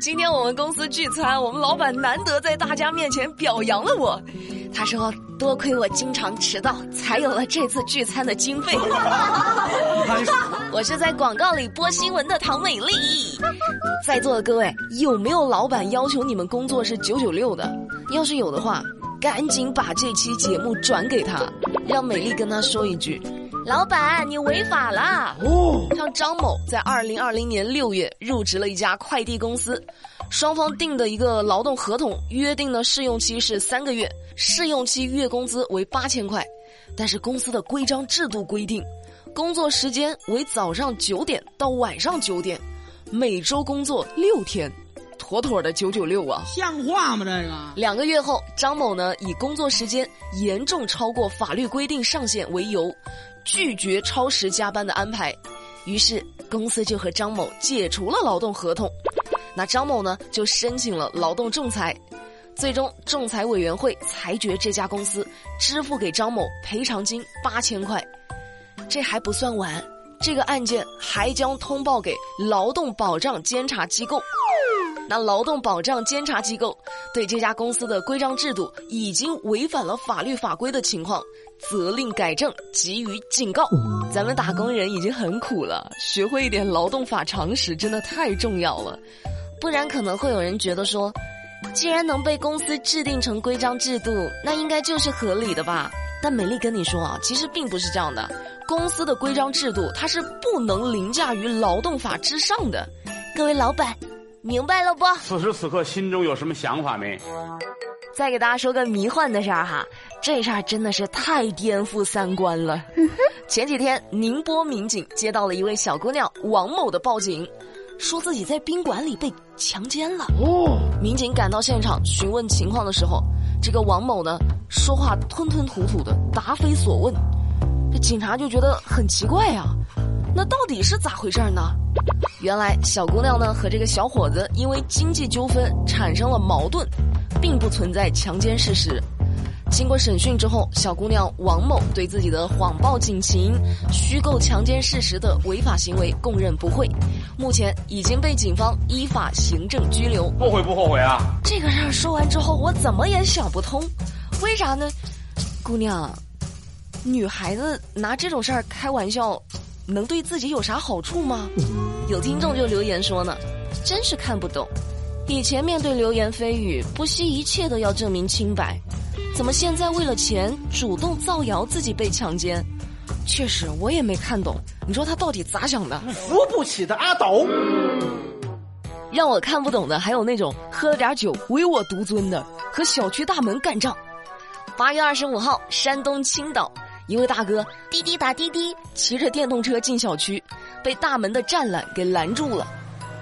今天我们公司聚餐，我们老板难得在大家面前表扬了我。他说：“多亏我经常迟到，才有了这次聚餐的经费。”我是在广告里播新闻的唐美丽。在座的各位，有没有老板要求你们工作是九九六的？要是有的话，赶紧把这期节目转给他，让美丽跟他说一句。老板，你违法了！哦，像张某在二零二零年六月入职了一家快递公司，双方订的一个劳动合同约定的试用期是三个月，试用期月工资为八千块，但是公司的规章制度规定，工作时间为早上九点到晚上九点，每周工作六天，妥妥的九九六啊！像话吗？这个两个月后，张某呢以工作时间严重超过法律规定上限为由。拒绝超时加班的安排，于是公司就和张某解除了劳动合同。那张某呢，就申请了劳动仲裁，最终仲裁委员会裁决这家公司支付给张某赔偿金八千块。这还不算完，这个案件还将通报给劳动保障监察机构。那劳动保障监察机构对这家公司的规章制度已经违反了法律法规的情况。责令改正，给予警告。咱们打工人已经很苦了，学会一点劳动法常识真的太重要了。不然可能会有人觉得说，既然能被公司制定成规章制度，那应该就是合理的吧？但美丽跟你说啊，其实并不是这样的。公司的规章制度它是不能凌驾于劳动法之上的。各位老板，明白了不？此时此刻心中有什么想法没？再给大家说个迷幻的事儿哈。这事儿真的是太颠覆三观了。前几天，宁波民警接到了一位小姑娘王某的报警，说自己在宾馆里被强奸了。哦，民警赶到现场询问情况的时候，这个王某呢说话吞吞吐吐的，答非所问。这警察就觉得很奇怪呀，那到底是咋回事呢？原来小姑娘呢和这个小伙子因为经济纠纷产生了矛盾，并不存在强奸事实。经过审讯之后，小姑娘王某对自己的谎报警情、虚构强奸事实的违法行为供认不讳，目前已经被警方依法行政拘留。后悔不后悔啊？这个事儿说完之后，我怎么也想不通，为啥呢？姑娘，女孩子拿这种事儿开玩笑，能对自己有啥好处吗？有听众就留言说呢，真是看不懂，以前面对流言蜚语，不惜一切都要证明清白。怎么现在为了钱主动造谣自己被强奸？确实我也没看懂。你说他到底咋想的？扶不起的阿斗。让我看不懂的还有那种喝了点酒唯我独尊的，和小区大门干仗。八月二十五号，山东青岛一位大哥滴滴打滴滴，骑着电动车进小区，被大门的栅栏给拦住了。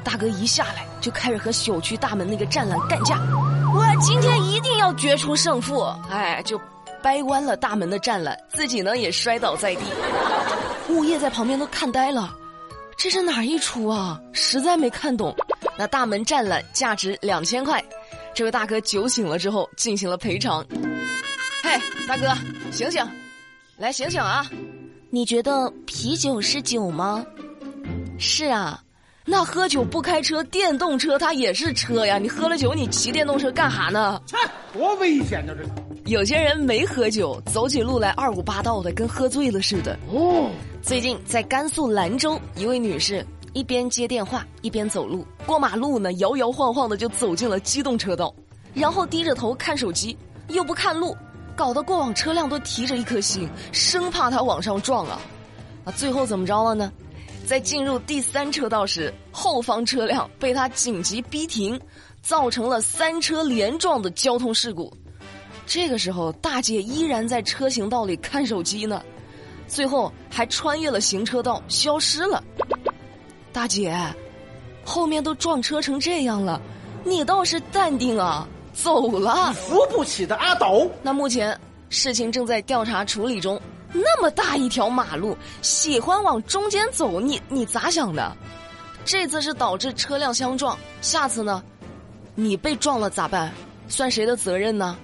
大哥一下来就开始和小区大门那个栅栏干架。我今天一定要决出胜负！哎，就掰弯了大门的栅栏，自己呢也摔倒在地。物业在旁边都看呆了，这是哪一出啊？实在没看懂。那大门栅栏价值两千块，这位大哥酒醒了之后进行了赔偿。嘿，大哥，醒醒，来醒醒啊！你觉得啤酒是酒吗？是啊。那喝酒不开车，电动车它也是车呀。你喝了酒，你骑电动车干哈呢？切，多危险呢！这有些人没喝酒，走起路来二五八道的，跟喝醉了似的。哦，最近在甘肃兰州，一位女士一边接电话一边走路，过马路呢，摇摇晃晃的就走进了机动车道，然后低着头看手机，又不看路，搞得过往车辆都提着一颗心，生怕她往上撞啊。啊，最后怎么着了呢？在进入第三车道时，后方车辆被他紧急逼停，造成了三车连撞的交通事故。这个时候，大姐依然在车行道里看手机呢，最后还穿越了行车道消失了。大姐，后面都撞车成这样了，你倒是淡定啊！走了，扶不起的阿斗。那目前事情正在调查处理中。那么大一条马路，喜欢往中间走，你你咋想的？这次是导致车辆相撞，下次呢？你被撞了咋办？算谁的责任呢？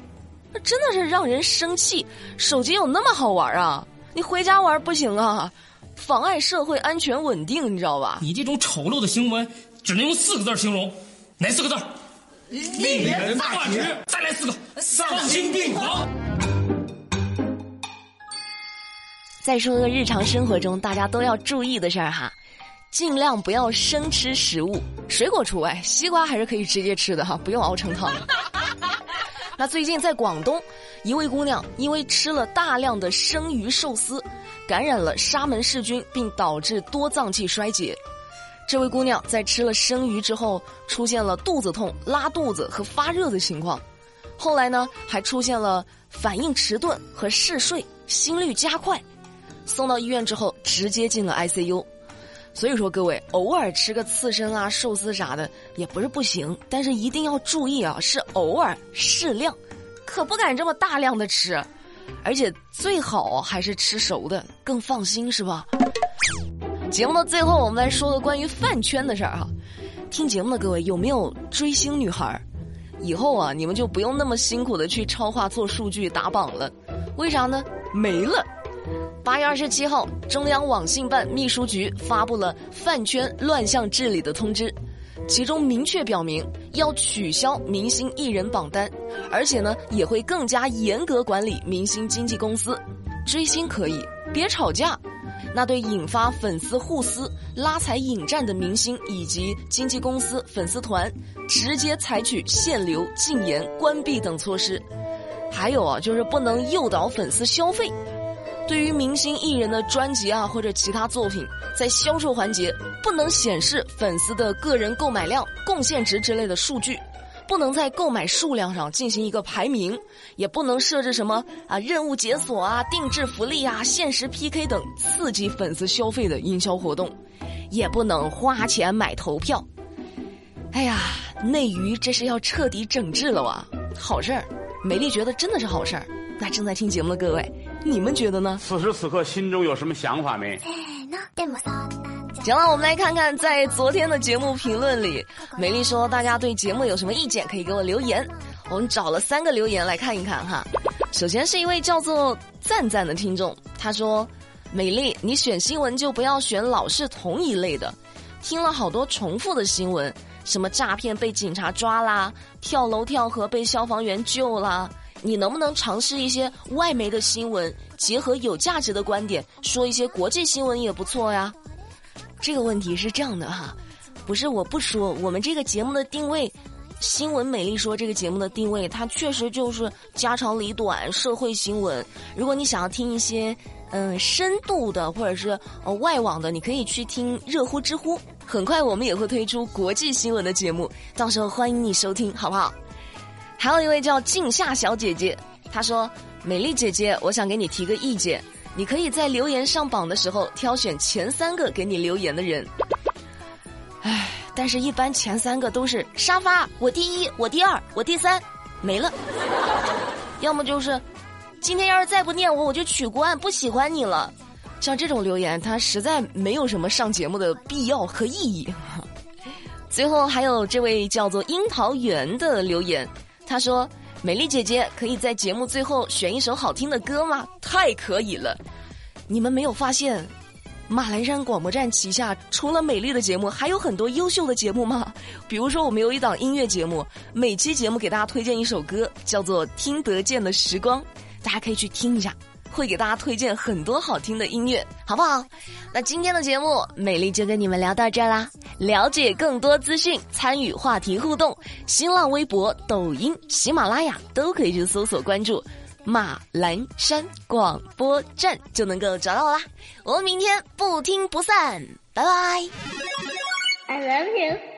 那真的是让人生气。手机有那么好玩啊？你回家玩不行啊，妨碍社会安全稳定，你知道吧？你这种丑陋的行为，只能用四个字形容：哪四个字？令人发指。再来四个，丧心病狂。再说个日常生活中大家都要注意的事儿哈，尽量不要生吃食物，水果除外，西瓜还是可以直接吃的哈，不用熬成汤。那最近在广东，一位姑娘因为吃了大量的生鱼寿司，感染了沙门氏菌，并导致多脏器衰竭。这位姑娘在吃了生鱼之后，出现了肚子痛、拉肚子和发热的情况，后来呢，还出现了反应迟钝和嗜睡、心率加快。送到医院之后，直接进了 ICU。所以说，各位偶尔吃个刺身啊、寿司啥的也不是不行，但是一定要注意啊，是偶尔适量，可不敢这么大量的吃，而且最好还是吃熟的，更放心，是吧？节目的最后，我们来说个关于饭圈的事儿哈。听节目的各位有没有追星女孩儿？以后啊，你们就不用那么辛苦的去超话、做数据、打榜了。为啥呢？没了。八月二十七号，中央网信办秘书局发布了饭圈乱象治理的通知，其中明确表明要取消明星艺人榜单，而且呢也会更加严格管理明星经纪公司。追星可以，别吵架。那对引发粉丝互撕、拉踩引战的明星以及经纪公司、粉丝团，直接采取限流、禁言、关闭等措施。还有啊，就是不能诱导粉丝消费。对于明星艺人的专辑啊或者其他作品，在销售环节不能显示粉丝的个人购买量、贡献值之类的数据，不能在购买数量上进行一个排名，也不能设置什么啊任务解锁啊、定制福利啊、限时 PK 等刺激粉丝消费的营销活动，也不能花钱买投票。哎呀，内娱这是要彻底整治了哇！好事儿，美丽觉得真的是好事儿。那正在听节目的各位。你们觉得呢？此时此刻心中有什么想法没？行了，我们来看看在昨天的节目评论里，美丽说大家对节目有什么意见，可以给我留言。我们找了三个留言来看一看哈。首先是一位叫做赞赞的听众，他说：“美丽，你选新闻就不要选老是同一类的，听了好多重复的新闻，什么诈骗被警察抓啦，跳楼跳河被消防员救啦。”你能不能尝试一些外媒的新闻，结合有价值的观点，说一些国际新闻也不错呀？这个问题是这样的哈，不是我不说，我们这个节目的定位，新闻美丽说这个节目的定位，它确实就是家长里短社会新闻。如果你想要听一些嗯深度的或者是呃外网的，你可以去听热乎知乎。很快我们也会推出国际新闻的节目，到时候欢迎你收听，好不好？还有一位叫静夏小姐姐，她说：“美丽姐姐，我想给你提个意见，你可以在留言上榜的时候挑选前三个给你留言的人。唉，但是一般前三个都是沙发，我第一，我第二，我第三，没了。要么就是今天要是再不念我，我就取关，不喜欢你了。像这种留言，它实在没有什么上节目的必要和意义。最后还有这位叫做樱桃园的留言。”他说：“美丽姐姐，可以在节目最后选一首好听的歌吗？太可以了！你们没有发现，马栏山广播站旗下除了美丽的节目，还有很多优秀的节目吗？比如说，我们有一档音乐节目，每期节目给大家推荐一首歌，叫做《听得见的时光》，大家可以去听一下。”会给大家推荐很多好听的音乐，好不好？那今天的节目，美丽就跟你们聊到这儿啦。了解更多资讯，参与话题互动，新浪微博、抖音、喜马拉雅都可以去搜索关注“马栏山广播站”，就能够找到我啦。我们明天不听不散，拜拜。I love you.